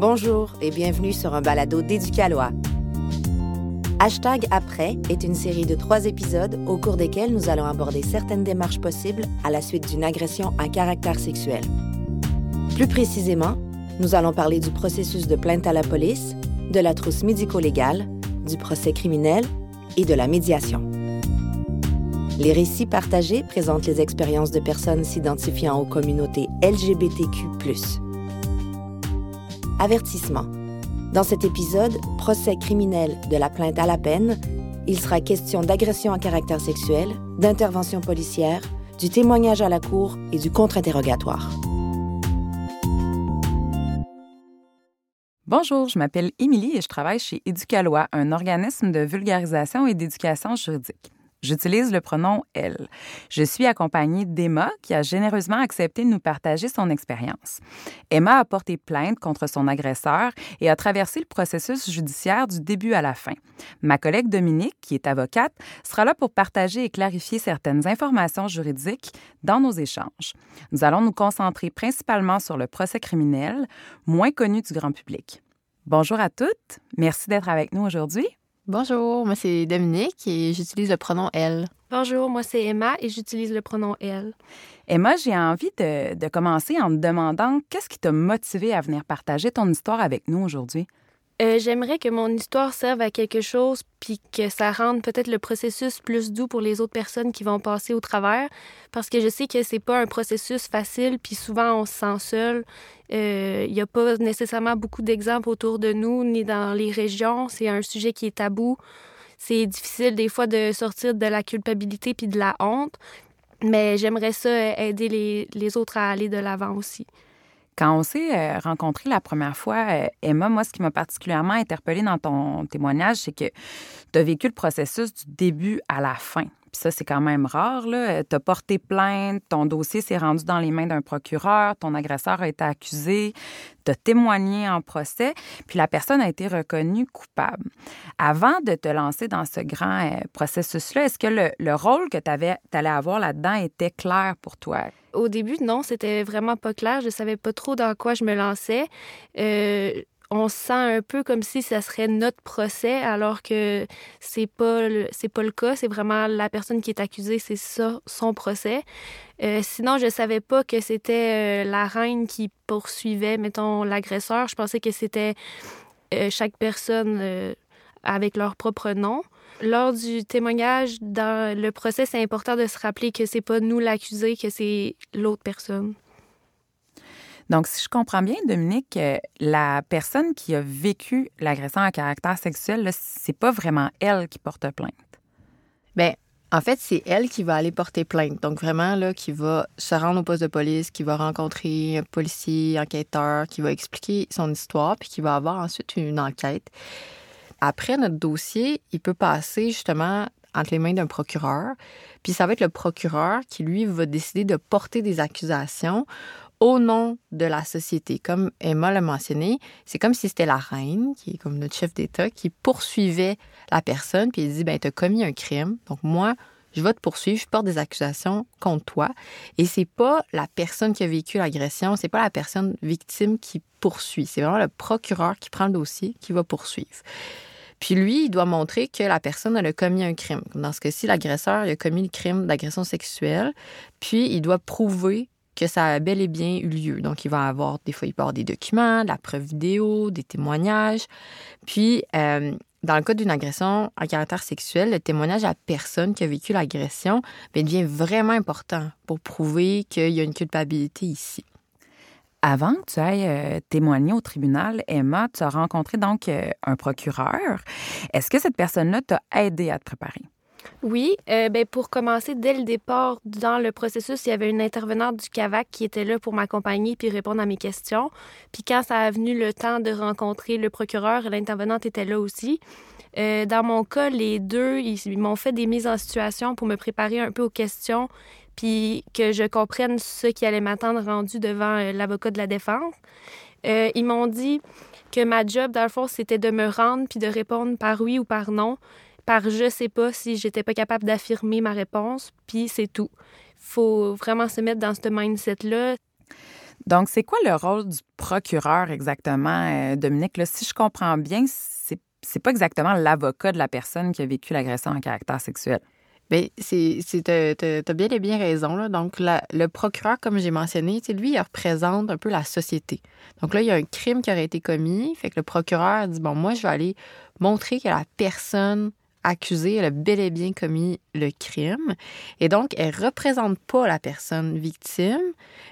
Bonjour et bienvenue sur un balado d'Éducalois. Hashtag Après est une série de trois épisodes au cours desquels nous allons aborder certaines démarches possibles à la suite d'une agression à caractère sexuel. Plus précisément, nous allons parler du processus de plainte à la police, de la trousse médico-légale, du procès criminel et de la médiation. Les récits partagés présentent les expériences de personnes s'identifiant aux communautés LGBTQ. Avertissement. Dans cet épisode, procès criminel de la plainte à la peine, il sera question d'agression à caractère sexuel, d'intervention policière, du témoignage à la cour et du contre-interrogatoire. Bonjour, je m'appelle Émilie et je travaille chez Éducalois, un organisme de vulgarisation et d'éducation juridique. J'utilise le pronom elle. Je suis accompagnée d'Emma qui a généreusement accepté de nous partager son expérience. Emma a porté plainte contre son agresseur et a traversé le processus judiciaire du début à la fin. Ma collègue Dominique, qui est avocate, sera là pour partager et clarifier certaines informations juridiques dans nos échanges. Nous allons nous concentrer principalement sur le procès criminel, moins connu du grand public. Bonjour à toutes. Merci d'être avec nous aujourd'hui. Bonjour, moi c'est Dominique et j'utilise le pronom elle. Bonjour, moi c'est Emma et j'utilise le pronom elle. Emma, j'ai envie de, de, commencer en te demandant qu'est-ce qui t'a motivé à venir partager ton histoire avec nous aujourd'hui? Euh, J'aimerais que mon histoire serve à quelque chose puis que ça rende peut-être le processus plus doux pour les autres personnes qui vont passer au travers parce que je sais que c'est pas un processus facile puis souvent on se sent seul. Il euh, n'y a pas nécessairement beaucoup d'exemples autour de nous ni dans les régions. C'est un sujet qui est tabou. C'est difficile des fois de sortir de la culpabilité puis de la honte, mais j'aimerais ça euh, aider les, les autres à aller de l'avant aussi. Quand on s'est euh, rencontrés la première fois, euh, Emma, moi, ce qui m'a particulièrement interpellée dans ton témoignage, c'est que tu as vécu le processus du début à la fin. Puis ça, c'est quand même rare. Tu as porté plainte, ton dossier s'est rendu dans les mains d'un procureur, ton agresseur a été accusé, tu as témoigné en procès, puis la personne a été reconnue coupable. Avant de te lancer dans ce grand euh, processus-là, est-ce que le, le, rôle que tu allais avoir là-dedans était clair pour toi? Au début, non, c'était vraiment pas clair. Je savais pas trop dans quoi je me lançais. Euh, on se sent un peu comme si ça serait notre procès, alors que c'est pas c'est pas le cas. C'est vraiment la personne qui est accusée, c'est ça son procès. Euh, sinon, je savais pas que c'était euh, la reine qui poursuivait, mettons, l'agresseur. Je pensais que c'était euh, chaque personne avec leur propre nom. Lors du témoignage dans le procès, c'est important de se rappeler que c'est pas nous l'accusé, que c'est l'autre personne. Donc, si je comprends bien, Dominique, euh, la personne qui a vécu l'agression à caractère sexuel, c'est pas vraiment elle qui porte plainte. Bien, en fait, c'est elle qui va aller porter plainte. Donc, vraiment, là, qui va se rendre au poste de police, qui va rencontrer un policier, enquêteur, qui va expliquer son histoire, puis qui va avoir ensuite une enquête. Après, notre dossier, il peut passer justement entre les mains d'un procureur. Puis ça va être le procureur qui, lui, va décider de porter des accusations au nom de la société. Comme Emma l'a mentionné, c'est comme si c'était la reine, qui est comme notre chef d'État, qui poursuivait la personne, puis il dit, ben, tu as commis un crime, donc moi, je vais te poursuivre, je porte des accusations contre toi. Et c'est pas la personne qui a vécu l'agression, c'est pas la personne victime qui poursuit, c'est vraiment le procureur qui prend le dossier qui va poursuivre. Puis lui, il doit montrer que la personne a commis un crime. Dans ce cas-ci, l'agresseur a commis le crime d'agression sexuelle, puis il doit prouver que ça a bel et bien eu lieu. Donc, il va avoir, des fois, avoir des documents, de la preuve vidéo, des témoignages. Puis, euh, dans le cas d'une agression à caractère sexuel, le témoignage à personne qui a vécu l'agression ben, devient vraiment important pour prouver qu'il y a une culpabilité ici. Avant que tu ailles euh, témoigner au tribunal, Emma, tu as rencontré donc euh, un procureur. Est-ce que cette personne-là t'a aidé à te préparer? Oui, euh, ben pour commencer, dès le départ, dans le processus, il y avait une intervenante du CAVAC qui était là pour m'accompagner puis répondre à mes questions. Puis quand ça a venu le temps de rencontrer le procureur, l'intervenante était là aussi. Euh, dans mon cas, les deux, ils, m'ont fait des mises en situation pour me préparer un peu aux questions puis que je comprenne ce qui allait m'attendre rendu devant euh, l'avocat de la défense. Ils m'ont dit que ma job, dans le fond, c'était de me rendre puis de répondre par oui ou par non par je sais pas si j'étais pas capable d'affirmer ma réponse, puis c'est tout. Faut vraiment se mettre dans ce mindset-là. Donc, c'est quoi le rôle du procureur exactement, euh, Dominique? Là, si je comprends bien, c'est, c'est pas exactement l'avocat de la personne qui a vécu l'agression en caractère sexuel. Bien, c'est, c'est, t'as, bien et bien raison. Là. Donc, le procureur, comme j'ai mentionné, lui, il représente un peu la société. Donc là, il y a un crime qui aurait été commis. Fait que le procureur dit, bon, moi, je vais aller montrer que la personne accusée, elle a bel et bien commis le crime. Et donc, elle ne représente pas la personne victime,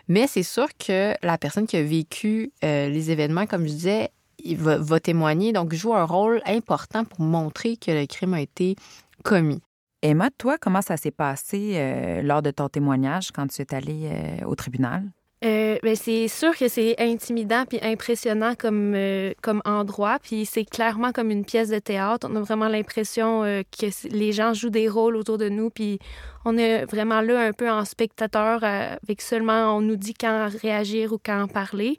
mais c'est sûr que la personne qui a vécu euh, les événements, comme je disais, va, témoigner, donc joue un rôle important pour montrer que le crime a été commis. Emma, toi, comment ça s'est passé euh, lors de ton témoignage quand tu es allée euh, au tribunal? Euh, ben, c'est sûr que c'est intimidant puis impressionnant comme, comme endroit, puis c'est clairement comme une pièce de théâtre. On a vraiment l'impression que les gens jouent des rôles autour de nous, puis on est vraiment là un peu en spectateur avec seulement on nous dit quand réagir ou quand parler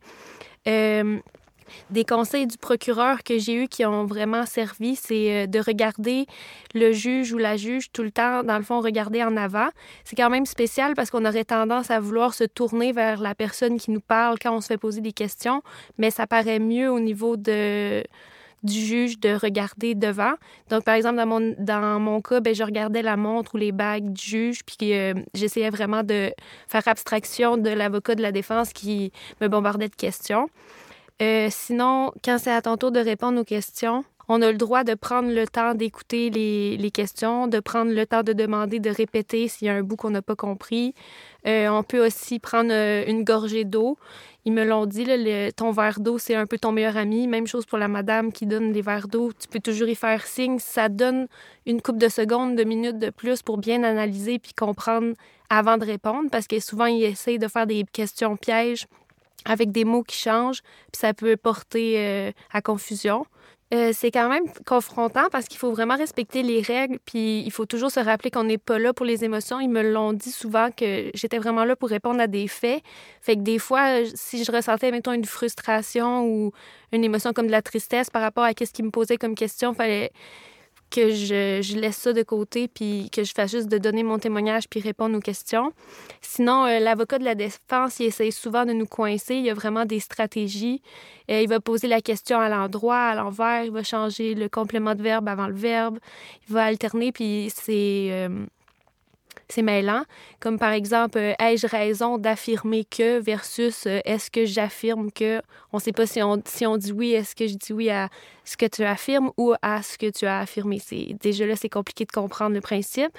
des conseils du procureur que j'ai eus qui ont vraiment servi, c'est euh, de regarder le juge ou la juge tout le temps, dans le fond, regarder en avant. C'est quand même spécial parce qu'on aurait tendance à vouloir se tourner vers la personne qui nous parle quand on se fait poser des questions, mais ça paraît mieux au niveau de du juge de regarder devant. Donc, par exemple, dans mon, dans mon cas, ben, je regardais la montre ou les bagues du juge, puis euh, j'essayais vraiment de faire abstraction de l'avocat de la défense qui me bombardait de questions. Euh, sinon, quand c'est à ton tour de répondre aux questions, on a le droit de prendre le temps d'écouter les, questions, de prendre le temps de demander, de répéter s'il y a un bout qu'on n'a pas compris. Euh, on peut aussi prendre euh, une gorgée d'eau. Ils me l'ont dit, ton verre d'eau, c'est un peu ton meilleur ami. Même chose pour la madame qui donne les verres d'eau. Tu peux toujours y faire signe. Ça donne une coupe de secondes, de minutes de plus pour bien analyser puis comprendre avant de répondre parce que souvent, ils essayent de faire des questions pièges avec des mots qui changent, puis ça peut porter euh, à confusion. Euh, c'est quand même confrontant parce qu'il faut vraiment respecter les règles, puis il faut toujours se rappeler qu'on n'est pas là pour les émotions. Ils me l'ont dit souvent que j'étais vraiment là pour répondre à des faits. Fait que des fois, si je ressentais, mettons, une frustration ou une émotion comme de la tristesse par rapport à ce qu'ils me posaient comme question, fallait que je, laisse ça de côté puis que je fasse juste de donner mon témoignage puis répondre aux questions. Sinon, euh, l'avocat de la défense, il essaie souvent de nous coincer. Il y a vraiment des stratégies. Euh, il va poser la question à l'endroit, à l'envers. Il va changer le complément de verbe avant le verbe. Il va alterner puis c'est... Euh, c'est mêlant. Comme par exemple, euh, ai-je raison d'affirmer que versus euh, est-ce que j'affirme que. On ne sait pas si on, si on dit oui, est-ce que je dis oui à ce que tu affirmes ou à ce que tu as affirmé? C'est, déjà là, c'est compliqué de comprendre le principe.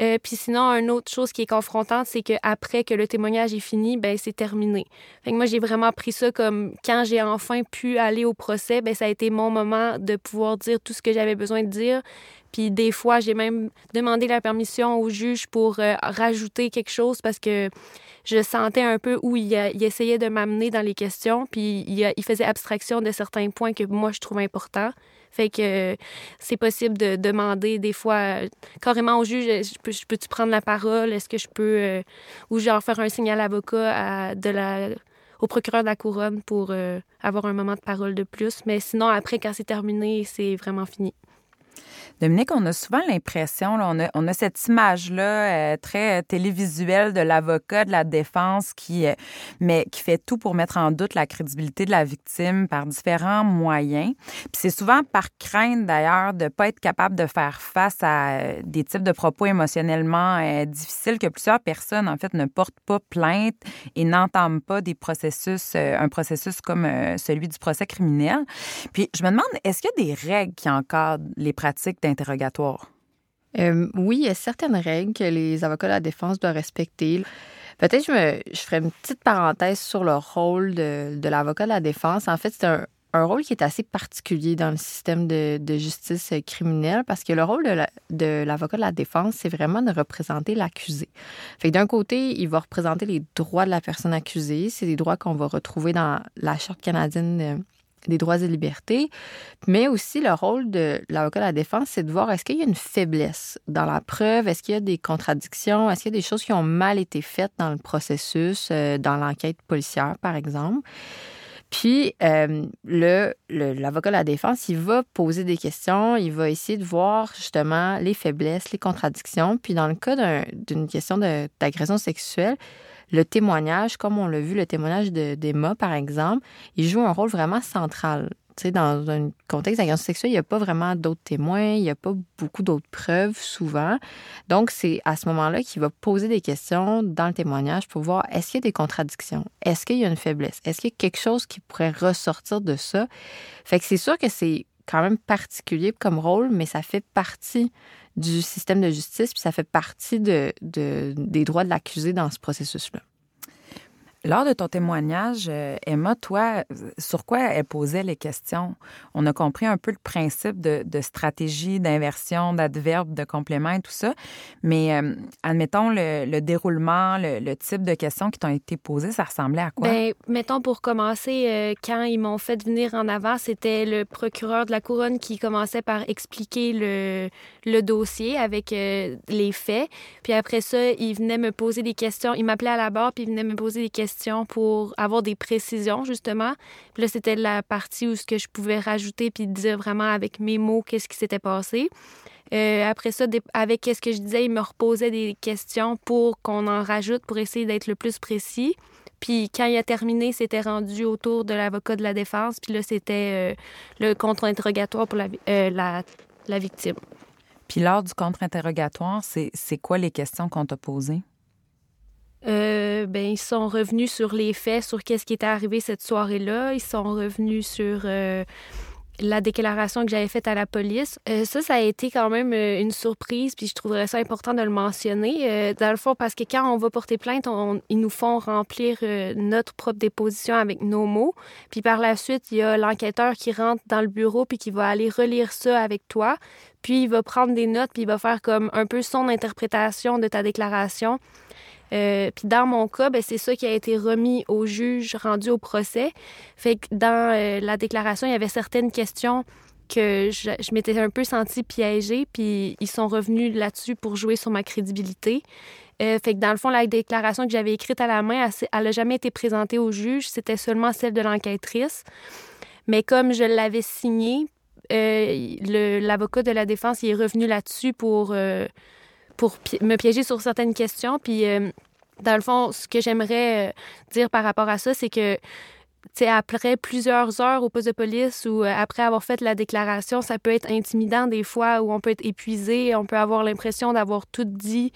Euh, puis sinon, une autre chose qui est confrontante, c'est qu'après que le témoignage est fini, ben c'est terminé. Fait que moi, j'ai vraiment pris ça comme quand j'ai enfin pu aller au procès, ben ça a été mon moment de pouvoir dire tout ce que j'avais besoin de dire. Puis des fois, j'ai même demandé la permission au juge pour euh, rajouter quelque chose parce que je sentais un peu où il, essayait de m'amener dans les questions, puis il, faisait abstraction de certains points que moi, je trouve importants. Fait que c'est possible de demander des fois carrément au juge, je peux, je peux-tu prendre la parole? Est-ce que je peux... Euh, ou genre faire un signal à l'avocat de au procureur de la couronne pour euh, avoir un moment de parole de plus. Mais sinon, après, quand c'est terminé, c'est vraiment fini. Dominique, on a souvent l'impression, on, a, on a cette image-là euh, très télévisuelle de l'avocat de la défense qui, euh, mais, qui fait tout pour mettre en doute la crédibilité de la victime par différents moyens. Puis c'est souvent par crainte d'ailleurs de ne pas être capable de faire face à euh, des types de propos émotionnellement difficiles que plusieurs personnes, en fait, ne portent pas plainte et n'entament pas des processus, un processus comme celui du procès criminel. Puis je me demande, est-ce qu'il y a des règles qui encadrent les pratiques interrogatoire? Euh, oui, il y a certaines règles que les avocats de la défense doivent respecter. Peut-être je, je ferai une petite parenthèse sur le rôle de, l'avocat de la défense. En fait, c'est un, rôle qui est assez particulier dans le système de, justice criminelle parce que le rôle de l'avocat de, la défense, c'est vraiment de représenter l'accusé. Fait d'un côté, il va représenter les droits de la personne accusée. C'est des droits qu'on va retrouver dans la Charte canadienne des droits et libertés, mais aussi le rôle de l'avocat de la défense, c'est de voir est-ce qu'il y a une faiblesse dans la preuve, est-ce qu'il y a des contradictions, est-ce qu'il y a des choses qui ont mal été faites dans le processus, euh, dans l'enquête policière, par exemple. Puis, euh, le, l'avocat de la défense, il va poser des questions, il va essayer de voir justement les faiblesses, les contradictions. Puis, dans le cas d'une question d'agression sexuelle, le témoignage, comme on l'a vu, le témoignage d'Emma, par exemple, il joue un rôle vraiment central. Tu dans un contexte d'agression sexuelle, il n'y a pas vraiment d'autres témoins, il n'y a pas beaucoup d'autres preuves souvent. Donc, c'est à ce moment-là qu'il va poser des questions dans le témoignage pour voir est-ce qu'il y a des contradictions, est-ce qu'il y a une faiblesse, est-ce qu'il y a quelque chose qui pourrait ressortir de ça? Fait que c'est sûr que c'est quand même particulier comme rôle, mais ça fait partie du système de justice, puis ça fait partie de, des droits de l'accusé dans ce processus-là. Lors de ton témoignage, euh, Emma, toi, sur quoi elle posait les questions? On a compris un peu le principe de, stratégie, d'inversion, d'adverbe, de complément et tout ça. Mais euh, admettons le, déroulement, le, type de questions qui t'ont été posées, ça ressemblait à quoi? Bien, mettons pour commencer, euh, quand ils m'ont fait venir en avant, c'était le procureur de la couronne qui commençait par expliquer le, le dossier avec les faits. Puis après ça, il venait me poser des questions. Il m'appelait à la barre, puis il venait me poser des questions pour avoir des précisions, justement. Puis là, c'était la partie où ce que je pouvais rajouter puis dire vraiment avec mes mots qu'est-ce qui s'était passé. Euh, après ça, avec qu'est-ce que je disais, il me reposait des questions pour qu'on en rajoute pour essayer d'être le plus précis. Puis quand il a terminé, c'était rendu autour de l'avocat de la défense. Puis là, c'était euh, le contre-interrogatoire pour la, euh, la, la victime. Puis lors du contre-interrogatoire, c'est quoi les questions qu'on t'a posées? Euh, ben, ils sont revenus sur les faits, sur qu'est-ce qui était arrivé cette soirée-là. Ils sont revenus sur euh, la déclaration que j'avais faite à la police. Euh, ça, ça a été quand même une surprise, puis je trouverais ça important de le mentionner. dans le fond, parce que quand on va porter plainte, ils nous font remplir notre propre déposition avec nos mots. Puis par la suite, il y a l'enquêteur qui rentre dans le bureau, puis qui va aller relire ça avec toi. Puis il va prendre des notes, puis il va faire comme un peu son interprétation de ta déclaration. Euh, puis dans mon cas, ben, c'est ça qui a été remis au juge rendu au procès. Fait que dans euh, la déclaration, il y avait certaines questions que je, m'étais un peu sentie piégée, puis ils sont revenus là-dessus pour jouer sur ma crédibilité. Euh, fait que dans le fond, la déclaration que j'avais écrite à la main, elle n'a jamais été présentée au juge, c'était seulement celle de l'enquêtrice. Mais comme je l'avais signée, l'avocat de la défense est revenu là-dessus pour pour me piéger sur certaines questions. Puis, euh, dans le fond, ce que j'aimerais euh, dire par rapport à ça, c'est que sais, après plusieurs heures au poste de police ou euh, après avoir fait la déclaration, ça peut être intimidant des fois où on peut être épuisé, on peut avoir l'impression d'avoir tout dit,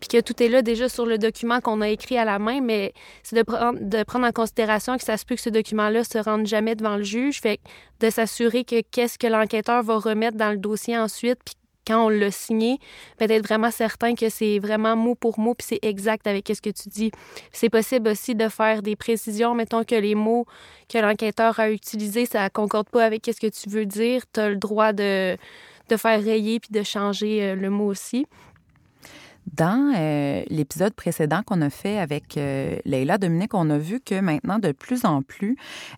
puis que tout est là déjà sur le document qu'on a écrit à la main, mais c'est de prendre, de prendre en considération que ça se peut que ce document-là se rende jamais devant le juge, fait de s'assurer que qu'est-ce que l'enquêteur va remettre dans le dossier ensuite, puis quand on l'a signé, d'être vraiment certain que c'est vraiment mot pour mot, puis c'est exact avec ce que tu dis. C'est possible aussi de faire des précisions, mettons que les mots que l'enquêteur a utilisés, ça concorde pas avec ce que tu veux dire, tu as le droit de, de faire rayer puis de changer euh, le mot aussi. Dans euh, l'épisode précédent qu'on a fait avec euh, Leila Dominique, on a vu que maintenant, de plus en plus,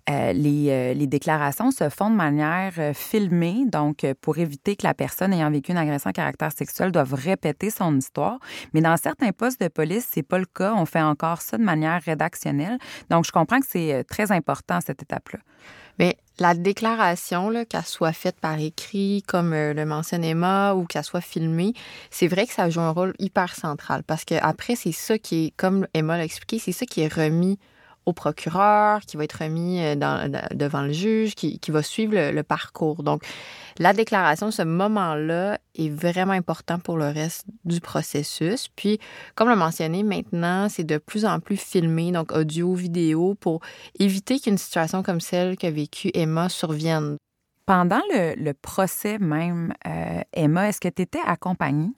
euh, les, les, déclarations se font de manière filmée, donc pour éviter que la personne ayant vécu une agression à caractère sexuel doive répéter son histoire. Mais dans certains postes de police, c'est pas le cas. On fait encore ça de manière rédactionnelle. Donc, je comprends que c'est très important cette étape-là. Mais la déclaration, qu'elle soit faite par écrit, comme euh, le mentionne Emma, ou qu'elle soit filmée, c'est vrai que ça joue un rôle hyper central. Parce que après, c'est ça qui est, comme Emma l'a expliqué, c'est ça qui est remis au procureur, qui va être remis euh, devant le juge, qui, va suivre le, parcours. Donc, la déclaration, ce moment-là, est vraiment important pour le reste du processus. Puis, comme l'a mentionné, maintenant, c'est de plus en plus filmé, donc audio, vidéo, pour éviter qu'une situation comme celle qu'a vécue Emma survienne. Pendant le, procès même, euh, Emma, est-ce que tu étais accompagnée?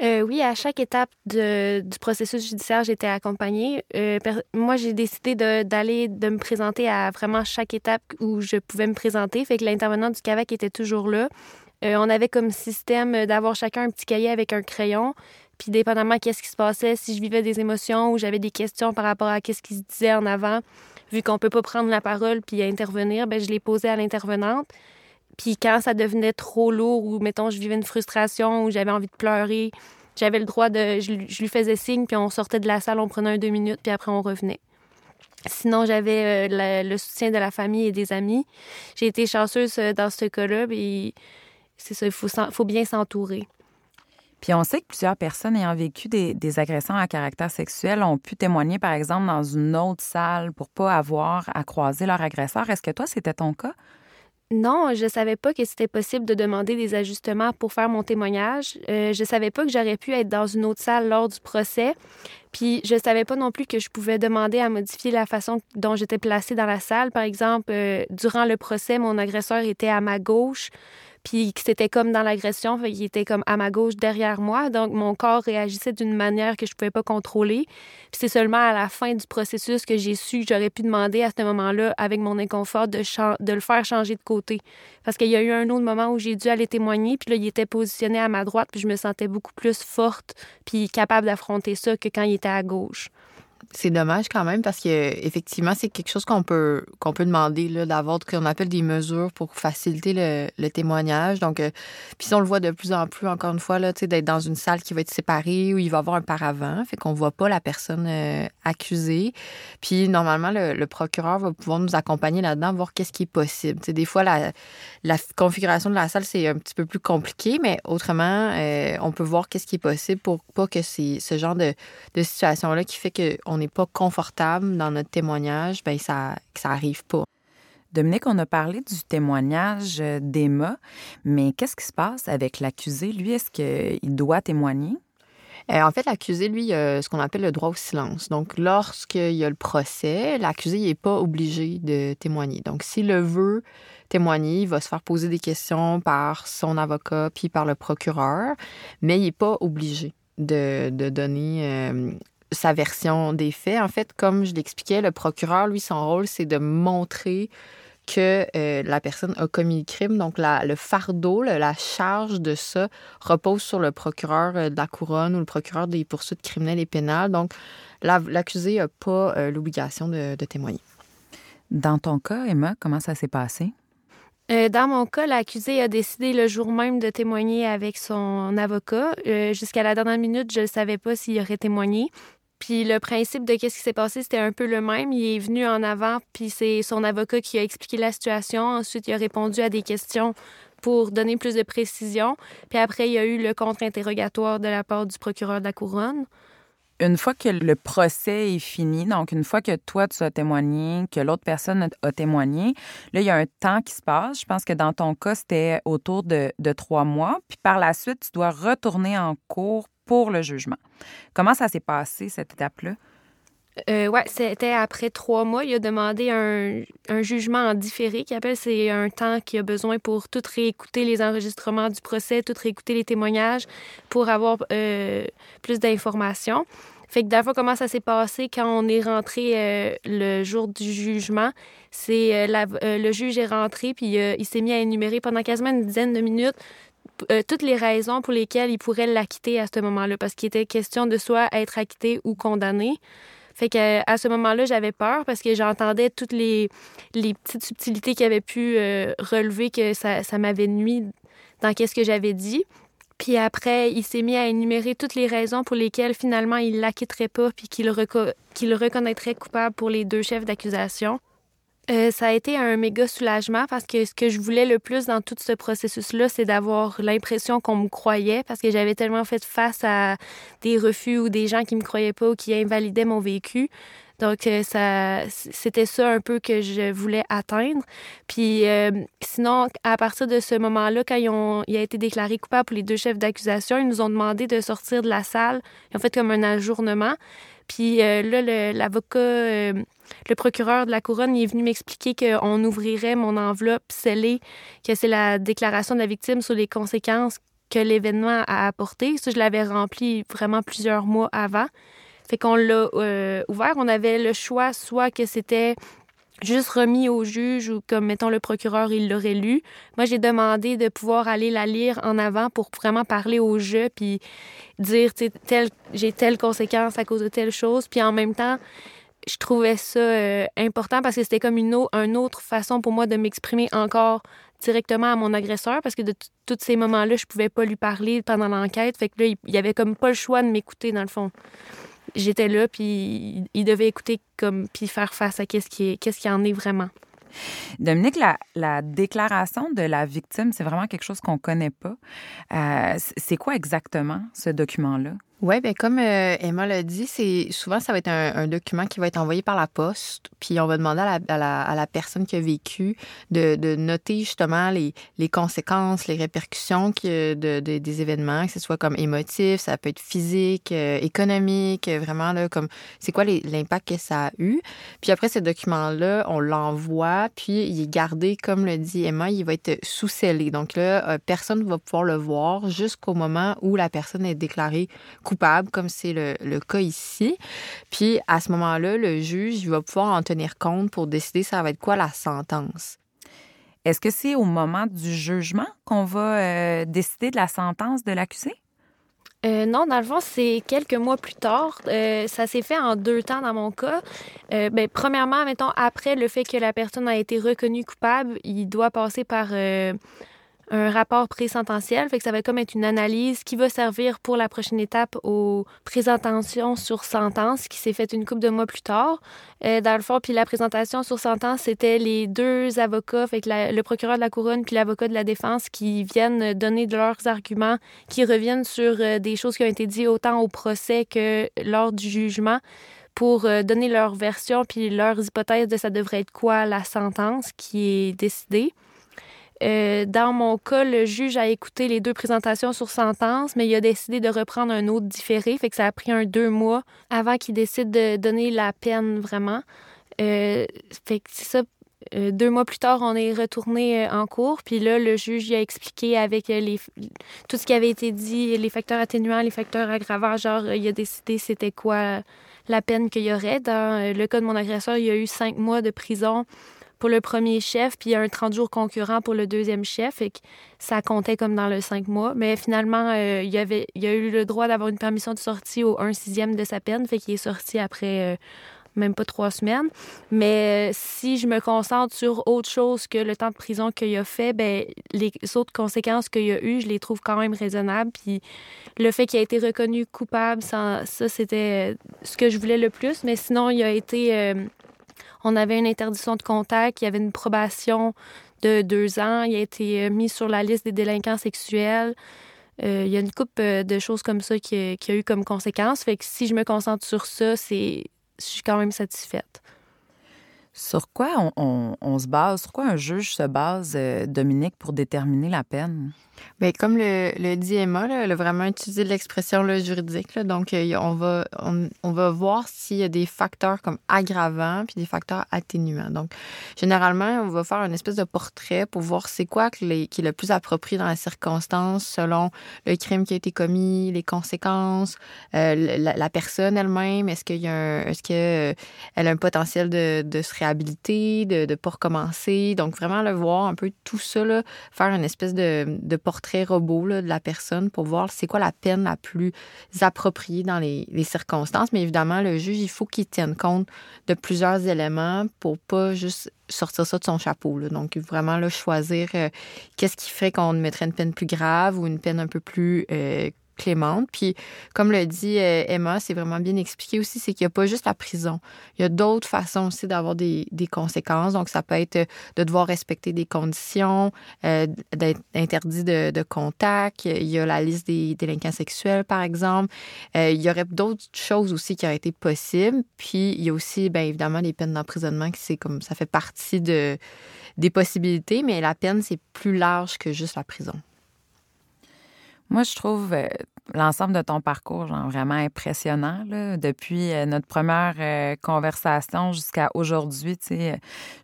Euh, oui, à chaque étape du processus judiciaire, j'étais accompagnée. Euh, moi, j'ai décidé d'aller, de, me présenter à vraiment chaque étape où je pouvais me présenter. Fait que l'intervenant du CAVAC était toujours là. Euh, on avait comme système d'avoir chacun un petit cahier avec un crayon. Puis, dépendamment qu'est-ce qui se passait, si je vivais des émotions ou j'avais des questions par rapport à qu'est-ce qui se disait en avant, vu qu'on peut pas prendre la parole puis intervenir, ben je les posais à l'intervenante. Puis quand ça devenait trop lourd ou, mettons, je vivais une frustration ou j'avais envie de pleurer, j'avais le droit de... Je, lui faisais signe, puis on sortait de la salle, on prenait un deux minutes, puis après on revenait. Sinon, j'avais euh, le soutien de la famille et des amis. J'ai été chanceuse euh, dans ce cas-là, puis c'est ça, il faut, bien s'entourer. Puis on sait que plusieurs personnes ayant vécu des, des, agressions à caractère sexuel ont pu témoigner, par exemple, dans une autre salle pour pas avoir à croiser leur agresseur. Est-ce que toi, c'était ton cas? Non, je savais pas que c'était possible de demander des ajustements pour faire mon témoignage. Euh, je savais pas que j'aurais pu être dans une autre salle lors du procès. Puis je savais pas non plus que je pouvais demander à modifier la façon dont j'étais placée dans la salle. Par exemple, euh, durant le procès, mon agresseur était à ma gauche puis c'était comme dans l'agression, il était comme à ma gauche derrière moi, donc mon corps réagissait d'une manière que je pouvais pas contrôler. Puis c'est seulement à la fin du processus que j'ai su j'aurais pu demander à ce moment-là, avec mon inconfort, de, de le faire changer de côté. Parce qu'il y a eu un autre moment où j'ai dû aller témoigner, puis là, il était positionné à ma droite, puis je me sentais beaucoup plus forte, puis capable d'affronter ça que quand il était à gauche c'est dommage quand même parce que effectivement c'est quelque chose qu'on peut qu'on peut demander d'avoir qu'on appelle des mesures pour faciliter le, témoignage. Donc euh, puis on le voit de plus en plus encore une fois là d'être dans une salle qui va être séparée où il va avoir un paravent fait qu'on voit pas la personne euh, accusée. Puis normalement le, procureur va pouvoir nous accompagner là-dedans voir qu'est-ce qui est possible. Des fois la, la configuration de la salle c'est un petit peu plus compliqué mais autrement euh, on peut voir qu'est-ce qui est possible pour pas que c'est ce genre de, de situation là qui fait que on n'est pas confortable dans notre témoignage, ben ça ça arrive pas. Dominique, on a parlé du témoignage d'Emma, mais qu'est-ce qui se passe avec l'accusé? Lui, est-ce qu'il doit témoigner? Euh, en fait, l'accusé, lui, a ce qu'on appelle le droit au silence. Donc, lorsqu'il y a le procès, l'accusé n'est pas obligé de témoigner. Donc, s'il le veut témoigner, il va se faire poser des questions par son avocat puis par le procureur, mais il n'est pas obligé de, donner euh, sa version des faits. En fait, comme je l'expliquais, le procureur, lui, son rôle, c'est de montrer que euh, la personne a commis le crime. Donc, la, le fardeau, la charge de ça repose sur le procureur euh, de la couronne ou le procureur des poursuites criminelles et pénales. Donc, l'accusé n'a pas euh, l'obligation de, témoigner. Dans ton cas, Emma, comment ça s'est passé? dans mon cas, l'accusé a décidé le jour même de témoigner avec son avocat. Jusqu'à la dernière minute, je ne savais pas s'il aurait témoigné. Puis le principe de qu'est-ce qui s'est passé, c'était un peu le même. Il est venu en avant, puis c'est son avocat qui a expliqué la situation. Ensuite, il a répondu à des questions pour donner plus de précision. Puis après, il y a eu le contre-interrogatoire de la part du procureur de la couronne. Une fois que le procès est fini, donc une fois que toi, tu as témoigné, que l'autre personne a témoigné, là, il y a un temps qui se passe. Je pense que dans ton cas, c'était autour de, de trois mois. Puis par la suite, tu dois retourner en cours pour le jugement. Comment ça s'est passé, cette étape-là? Euh, oui, c'était après trois mois. Il a demandé un, jugement en différé, qui appelle c'est un temps qu'il a besoin pour tout réécouter les enregistrements du procès, tout réécouter les témoignages, pour avoir euh, plus d'informations. Fait que d'abord, comment ça s'est passé quand on est rentré euh, le jour du jugement, c'est le juge est rentré puis il s'est mis à énumérer pendant quasiment une dizaine de minutes euh, toutes les raisons pour lesquelles il pourrait l'acquitter à ce moment-là, parce qu'il était question de soit être acquitté ou condamné. Fait que à ce moment-là, j'avais peur parce que j'entendais toutes les, petites subtilités qui avaient pu euh, relever que ça, m'avait nuit dans qu'est-ce que j'avais dit. Puis après, il s'est mis à énumérer toutes les raisons pour lesquelles finalement il l'acquitterait pas puis qu'il reconnaîtrait coupable pour les deux chefs d'accusation. Euh, ça a été un méga soulagement parce que ce que je voulais le plus dans tout ce processus-là, c'est d'avoir l'impression qu'on me croyait parce que j'avais tellement fait face à des refus ou des gens qui me croyaient pas ou qui invalidaient mon vécu. Donc, euh, ça, c'était ça un peu que je voulais atteindre. Puis, euh, sinon, à partir de ce moment-là, quand il a été déclaré coupable pour les deux chefs d'accusation, ils nous ont demandé de sortir de la salle. Ils ont fait comme un ajournement. Puis euh, là, l'avocat, euh, le, procureur de la couronne, il est venu m'expliquer qu'on ouvrirait mon enveloppe scellée, que c'est la déclaration de la victime sur les conséquences que l'événement a apporté. Ça, je l'avais rempli vraiment plusieurs mois avant. Fait qu'on l'a euh, ouvert. On avait le choix, soit que c'était juste remis au juge ou comme mettons le procureur il l'aurait lu. Moi j'ai demandé de pouvoir aller la lire en avant pour vraiment parler au jeu puis dire tel j'ai telle conséquence à cause de telle chose puis en même temps je trouvais ça euh, important parce que c'était comme une, autre façon pour moi de m'exprimer encore directement à mon agresseur parce que de tous ces moments-là, je pouvais pas lui parler pendant l'enquête. Fait que là, il, il avait comme pas le choix de m'écouter dans le fond j'étais là, puis il devait écouter comme puis faire face à qu'est-ce qui, qu'est-ce en est vraiment. Dominique, la, la, déclaration de la victime, c'est vraiment quelque chose qu'on ne connaît pas. Euh, c'est quoi exactement ce document-là? Oui, bien comme euh, Emma l'a dit, c'est souvent ça va être un, document qui va être envoyé par la poste, puis on va demander à la, personne qui a vécu de, noter justement les, conséquences, les répercussions de, de, des événements, que ce soit comme émotif, ça peut être physique, euh, économique, vraiment là, comme c'est quoi l'impact que ça a eu. Puis après ce document-là, on l'envoie, puis il est gardé, comme le dit Emma, il va être sous-scellé. Donc là, euh, personne ne va pouvoir le voir jusqu'au moment où la personne est déclarée coupable, comme c'est le, cas ici. Puis à ce moment-là, le juge il va pouvoir en tenir compte pour décider ça va être quoi la sentence. Est-ce que c'est au moment du jugement qu'on va euh, décider de la sentence de l'accusé? Euh, non, dans le fond, c'est quelques mois plus tard. Euh, ça s'est fait en deux temps dans mon cas. ben, premièrement, mettons, après le fait que la personne a été reconnue coupable, il doit passer par un rapport présententiel. Fait que ça va comme être une analyse qui va servir pour la prochaine étape aux présentations sur sentence qui s'est faite une couple de mois plus tard. Euh, dans le fond, puis la présentation sur sentence, c'était les deux avocats, fait que le procureur de la couronne puis l'avocat de la défense qui viennent donner de leurs arguments, qui reviennent sur euh, des choses qui ont été dites autant au procès que lors du jugement pour euh, donner leur version puis leurs hypothèses de ça devrait être quoi la sentence qui est décidée. Euh, dans mon cas, le juge a écouté les deux présentations sur sentence, mais il a décidé de reprendre un autre différé. Fait que ça a pris un deux mois avant qu'il décide de donner la peine vraiment. Euh, fait que c'est ça. Euh, deux mois plus tard, on est retourné en cours. Puis là, le juge a expliqué avec les, tout ce qui avait été dit, les facteurs atténuants, les facteurs aggravants. Genre, il a décidé c'était quoi la peine qu'il y aurait. Dans le cas de mon agresseur, il y a eu cinq mois de prison pour le premier chef, puis un 30 jours concurrent pour le deuxième chef. Et que ça comptait comme dans le 5 mois. Mais finalement, euh, il, avait, il a eu le droit d'avoir une permission de sortie au 1 sixième de sa peine. Fait qu'il est sorti après euh, même pas trois semaines. Mais euh, si je me concentre sur autre chose que le temps de prison qu'il a fait, ben les autres conséquences qu'il a eues, je les trouve quand même raisonnables. Puis le fait qu'il a été reconnu coupable, ça c'était ce que je voulais le plus. Mais sinon, il a été on avait une interdiction de contact, il y avait une probation de deux ans, il a été euh, mis sur la liste des délinquants sexuels. Euh, il y a une coupe euh, de choses comme ça qui, a eu comme conséquence. Fait que si je me concentre sur ça, c'est je suis quand même satisfaite. Sur quoi on, se base, sur quoi un juge se base, Dominique, pour déterminer la peine? Bien, comme le, dit Emma, elle a vraiment utilisé l'expression juridique. donc, euh, on va, on, va voir s'il y a des facteurs comme aggravants puis des facteurs atténuants. Donc, généralement, on va faire une espèce de portrait pour voir c'est quoi qui est le plus approprié dans la circonstance selon le crime qui a été commis, les conséquences, euh, la, personne elle-même. Est-ce qu'il y a est-ce qu'elle a un potentiel de, de réhabiliter, de ne pas recommencer? Donc, vraiment, le voir un peu tout ça, faire une espèce de, de portrait robot de la personne pour voir c'est quoi la peine la plus appropriée dans les, circonstances. Mais évidemment, le juge, il faut qu'il tienne compte de plusieurs éléments pour pas juste sortir ça de son chapeau. Donc, vraiment là, choisir euh, qu'est-ce qui ferait qu'on mettrait une peine plus grave ou une peine un peu plus euh, clémente. Puis, comme le dit euh, Emma, c'est vraiment bien expliqué aussi, c'est qu'il n'y a pas juste la prison. Il y a d'autres façons aussi d'avoir des, conséquences. Donc, ça peut être de devoir respecter des conditions, euh, d'être interdit de, contact. Il y a la liste des délinquants sexuels, par exemple. Euh, il y aurait d'autres choses aussi qui auraient été possibles. Puis, il y a aussi, bien évidemment, les peines d'emprisonnement qui c'est comme ça fait partie de, des possibilités, mais la peine, c'est plus large que juste la prison. Moi, je trouve euh, l'ensemble de ton parcours vraiment impressionnant. Depuis euh, notre première euh, conversation jusqu'à aujourd'hui, je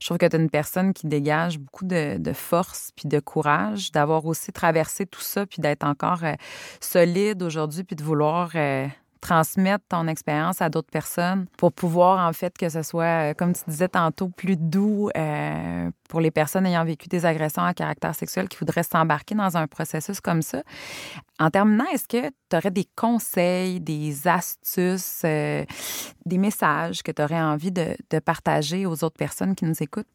trouve que tu es une personne qui dégage beaucoup de, de force puis de courage, d'avoir aussi traversé tout ça puis d'être encore solide aujourd'hui puis de vouloir transmettre ton expérience à d'autres personnes pour pouvoir, en fait, que ce soit, euh, comme tu disais tantôt, plus doux euh, pour les personnes ayant vécu des agressions à caractère sexuel qui voudraient s'embarquer dans un processus comme ça. En terminant, est-ce que tu aurais des conseils, des astuces, euh, des messages que tu aurais envie de, partager aux autres personnes qui nous écoutent?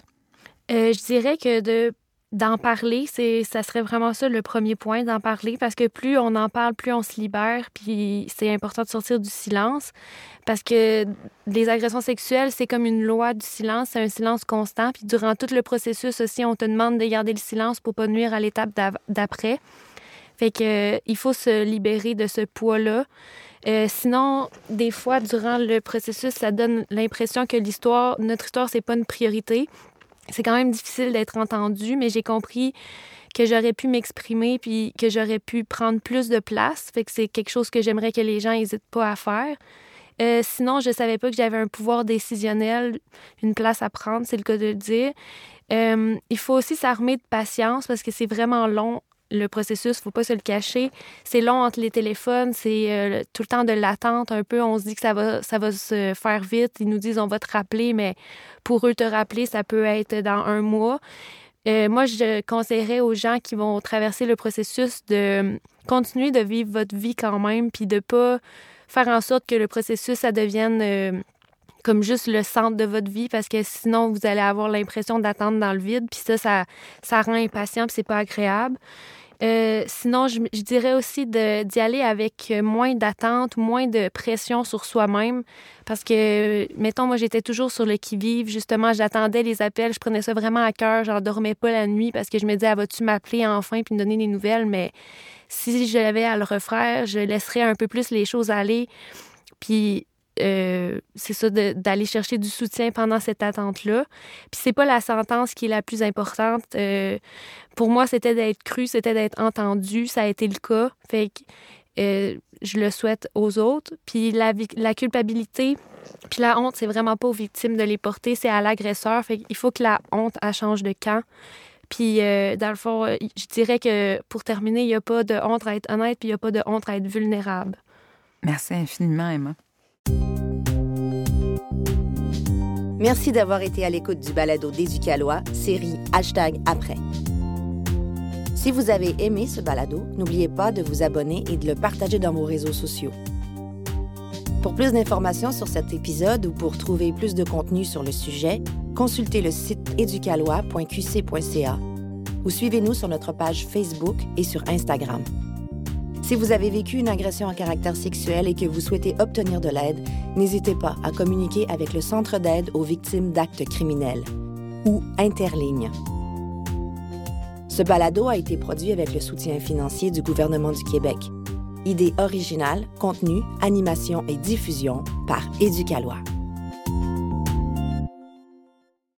je dirais que de d'en parler, c'est ça serait vraiment ça le premier point d'en parler parce que plus on en parle, plus on se libère, puis c'est important de sortir du silence parce que les agressions sexuelles, c'est comme une loi du silence, c'est un silence constant, puis durant tout le processus aussi, on te demande de garder le silence pour pas nuire à l'étape d'après. Fait que il faut se libérer de ce poids-là. Euh, sinon, des fois, durant le processus, ça donne l'impression que l'histoire, notre histoire, c'est pas une priorité c'est quand même difficile d'être entendu, mais j'ai compris que j'aurais pu m'exprimer puis que j'aurais pu prendre plus de place. Fait que c'est quelque chose que j'aimerais que les gens n'hésitent pas à faire. Euh, sinon, je savais pas que j'avais un pouvoir décisionnel, une place à prendre, c'est le cas de le dire. Euh, il faut aussi s'armer de patience parce que c'est vraiment long le processus, faut pas se le cacher. C'est long entre les téléphones, c'est euh, tout le temps de l'attente un peu. On se dit que ça va, ça va se faire vite. Ils nous disent on va te rappeler, mais pour eux te rappeler, ça peut être dans un mois. Euh, moi, je conseillerais aux gens qui vont traverser le processus de continuer de vivre votre vie quand même, puis de pas faire en sorte que le processus, ça devienne euh, comme juste le centre de votre vie, parce que sinon, vous allez avoir l'impression d'attendre dans le vide, puis ça, ça, ça rend impatient, puis c'est pas agréable. Euh, sinon, je, dirais aussi d'y aller avec moins d'attente, moins de pression sur soi-même. Parce que, mettons, moi, j'étais toujours sur le qui-vive. Justement, j'attendais les appels. Je prenais ça vraiment à cœur. J'en dormais pas la nuit parce que je me disais, ah, vas-tu m'appeler enfin puis me donner des nouvelles? Mais si j'avais à le refaire, je laisserais un peu plus les choses aller. Puis euh, c'est ça, d'aller chercher du soutien pendant cette attente-là. Puis c'est pas la sentence qui est la plus importante. Euh, pour moi, c'était d'être cru, c'était d'être entendu. Ça a été le cas. Fait que euh, je le souhaite aux autres. Puis la, la culpabilité, puis la honte, c'est vraiment pas aux victimes de les porter, c'est à l'agresseur. Fait qu'il faut que la honte, elle change de camp. Puis, dans le fond, je dirais que pour terminer, il n'y a pas de honte à être honnête, puis il n'y a pas de honte à être vulnérable. Merci infiniment, Emma. Merci d'avoir été à l'écoute du balado d'Éducalois, série Hashtag Après. Si vous avez aimé ce balado, n'oubliez pas de vous abonner et de le partager dans vos réseaux sociaux. Pour plus d'informations sur cet épisode ou pour trouver plus de contenu sur le sujet, consultez le site éducalois.qc.ca ou suivez-nous sur notre page Facebook et sur Instagram. Si vous avez vécu une agression à caractère sexuel et que vous souhaitez obtenir de l'aide, n'hésitez pas à communiquer avec le Centre d'aide aux victimes d'actes criminels ou Interligne. Ce balado a été produit avec le soutien financier du gouvernement du Québec. Idée originale, contenu, animation et diffusion par Éducalois.